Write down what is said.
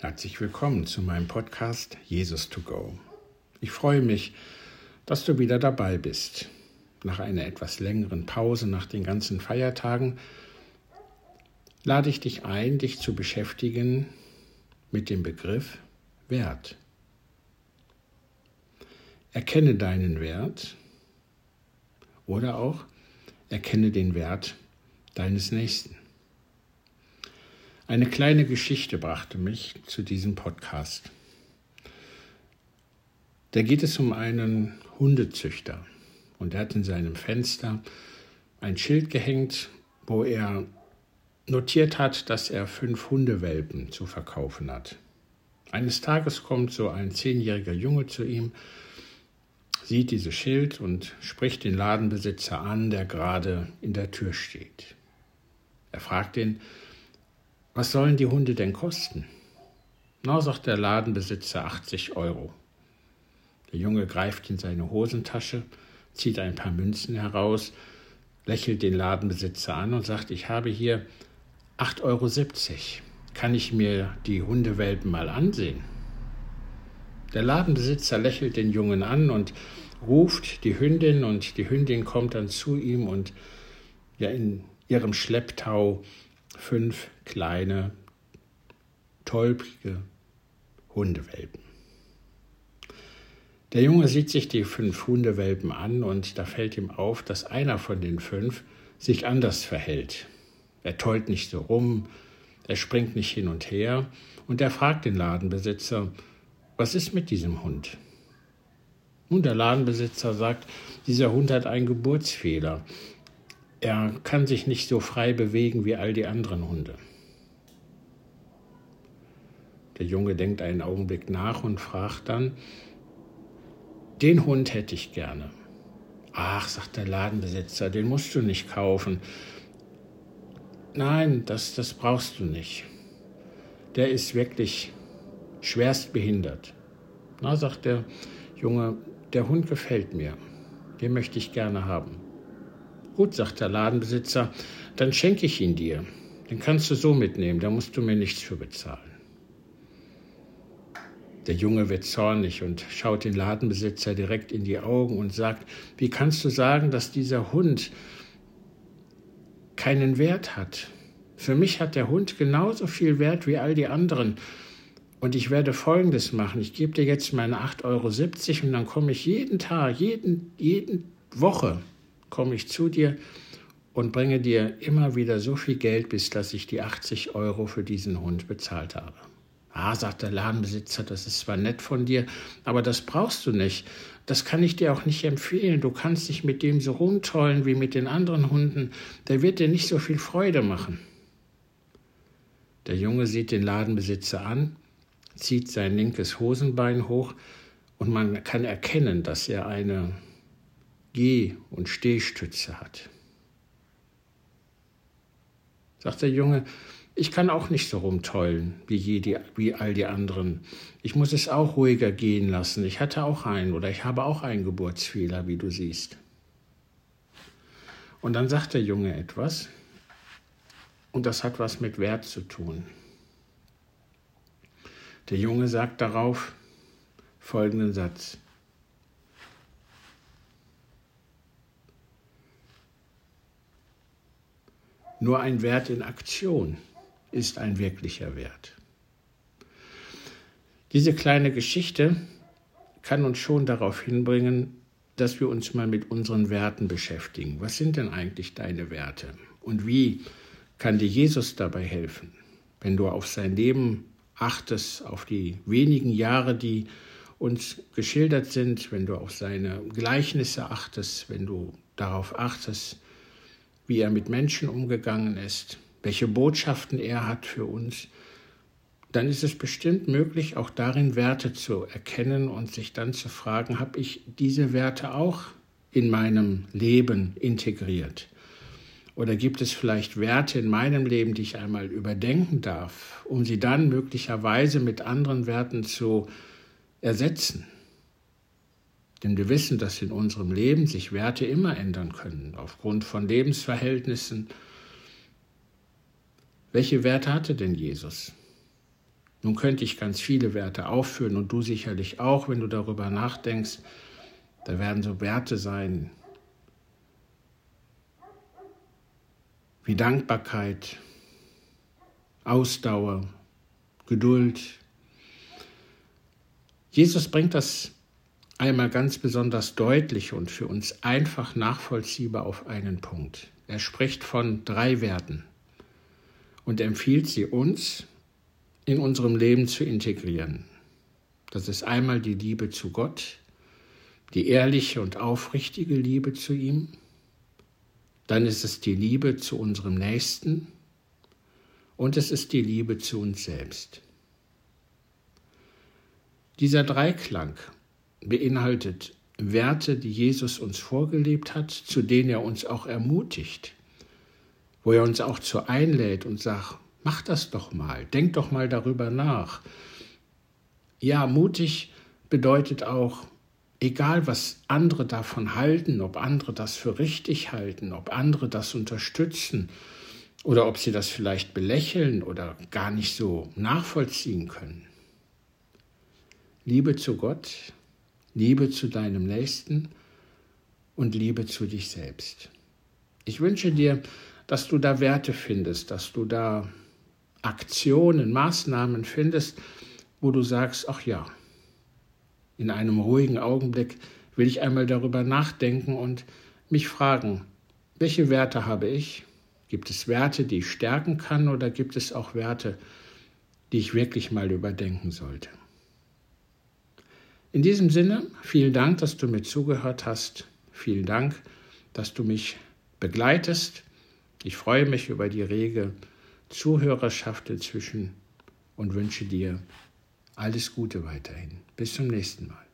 Herzlich willkommen zu meinem Podcast Jesus to Go. Ich freue mich, dass du wieder dabei bist. Nach einer etwas längeren Pause nach den ganzen Feiertagen lade ich dich ein, dich zu beschäftigen mit dem Begriff Wert. Erkenne deinen Wert oder auch erkenne den Wert deines Nächsten. Eine kleine Geschichte brachte mich zu diesem Podcast. Da geht es um einen Hundezüchter und er hat in seinem Fenster ein Schild gehängt, wo er notiert hat, dass er fünf Hundewelpen zu verkaufen hat. Eines Tages kommt so ein zehnjähriger Junge zu ihm, sieht dieses Schild und spricht den Ladenbesitzer an, der gerade in der Tür steht. Er fragt ihn, was sollen die Hunde denn kosten? Na, sagt der Ladenbesitzer 80 Euro. Der Junge greift in seine Hosentasche, zieht ein paar Münzen heraus, lächelt den Ladenbesitzer an und sagt, ich habe hier 8,70 Euro. Kann ich mir die Hundewelpen mal ansehen? Der Ladenbesitzer lächelt den Jungen an und ruft die Hündin und die Hündin kommt dann zu ihm und ja in ihrem Schlepptau fünf kleine, tollpige Hundewelpen. Der Junge sieht sich die fünf Hundewelpen an und da fällt ihm auf, dass einer von den fünf sich anders verhält. Er tollt nicht so rum, er springt nicht hin und her und er fragt den Ladenbesitzer, was ist mit diesem Hund? Und der Ladenbesitzer sagt, dieser Hund hat einen Geburtsfehler. Er kann sich nicht so frei bewegen wie all die anderen Hunde. Der Junge denkt einen Augenblick nach und fragt dann, den Hund hätte ich gerne. Ach, sagt der Ladenbesitzer, den musst du nicht kaufen. Nein, das, das brauchst du nicht. Der ist wirklich schwerst behindert. Na, sagt der Junge, der Hund gefällt mir. Den möchte ich gerne haben. Gut, sagt der Ladenbesitzer, dann schenke ich ihn dir. Den kannst du so mitnehmen, da musst du mir nichts für bezahlen. Der Junge wird zornig und schaut den Ladenbesitzer direkt in die Augen und sagt, wie kannst du sagen, dass dieser Hund keinen Wert hat? Für mich hat der Hund genauso viel Wert wie all die anderen. Und ich werde Folgendes machen. Ich gebe dir jetzt meine 8,70 Euro und dann komme ich jeden Tag, jeden, jeden Woche komme ich zu dir und bringe dir immer wieder so viel Geld, bis dass ich die 80 Euro für diesen Hund bezahlt habe. Ah, sagt der Ladenbesitzer, das ist zwar nett von dir, aber das brauchst du nicht. Das kann ich dir auch nicht empfehlen. Du kannst dich mit dem so rumtollen wie mit den anderen Hunden. Der wird dir nicht so viel Freude machen. Der Junge sieht den Ladenbesitzer an, zieht sein linkes Hosenbein hoch und man kann erkennen, dass er eine Geh- und Stehstütze hat. Sagt der Junge, ich kann auch nicht so rumtollen wie, jede, wie all die anderen. Ich muss es auch ruhiger gehen lassen. Ich hatte auch einen oder ich habe auch einen Geburtsfehler, wie du siehst. Und dann sagt der Junge etwas und das hat was mit Wert zu tun. Der Junge sagt darauf folgenden Satz. Nur ein Wert in Aktion ist ein wirklicher Wert. Diese kleine Geschichte kann uns schon darauf hinbringen, dass wir uns mal mit unseren Werten beschäftigen. Was sind denn eigentlich deine Werte? Und wie kann dir Jesus dabei helfen, wenn du auf sein Leben achtest, auf die wenigen Jahre, die uns geschildert sind, wenn du auf seine Gleichnisse achtest, wenn du darauf achtest, wie er mit Menschen umgegangen ist, welche Botschaften er hat für uns, dann ist es bestimmt möglich, auch darin Werte zu erkennen und sich dann zu fragen, habe ich diese Werte auch in meinem Leben integriert? Oder gibt es vielleicht Werte in meinem Leben, die ich einmal überdenken darf, um sie dann möglicherweise mit anderen Werten zu ersetzen? Denn wir wissen, dass in unserem Leben sich Werte immer ändern können, aufgrund von Lebensverhältnissen. Welche Werte hatte denn Jesus? Nun könnte ich ganz viele Werte aufführen und du sicherlich auch, wenn du darüber nachdenkst. Da werden so Werte sein wie Dankbarkeit, Ausdauer, Geduld. Jesus bringt das einmal ganz besonders deutlich und für uns einfach nachvollziehbar auf einen Punkt. Er spricht von drei Werten und empfiehlt sie uns in unserem Leben zu integrieren. Das ist einmal die Liebe zu Gott, die ehrliche und aufrichtige Liebe zu ihm, dann ist es die Liebe zu unserem Nächsten und es ist die Liebe zu uns selbst. Dieser Dreiklang beinhaltet Werte, die Jesus uns vorgelebt hat, zu denen er uns auch ermutigt, wo er uns auch zu einlädt und sagt, mach das doch mal, denk doch mal darüber nach. Ja, mutig bedeutet auch, egal was andere davon halten, ob andere das für richtig halten, ob andere das unterstützen oder ob sie das vielleicht belächeln oder gar nicht so nachvollziehen können. Liebe zu Gott, Liebe zu deinem Nächsten und Liebe zu dich selbst. Ich wünsche dir, dass du da Werte findest, dass du da Aktionen, Maßnahmen findest, wo du sagst, ach ja, in einem ruhigen Augenblick will ich einmal darüber nachdenken und mich fragen, welche Werte habe ich? Gibt es Werte, die ich stärken kann oder gibt es auch Werte, die ich wirklich mal überdenken sollte? In diesem Sinne, vielen Dank, dass du mir zugehört hast. Vielen Dank, dass du mich begleitest. Ich freue mich über die rege Zuhörerschaft inzwischen und wünsche dir alles Gute weiterhin. Bis zum nächsten Mal.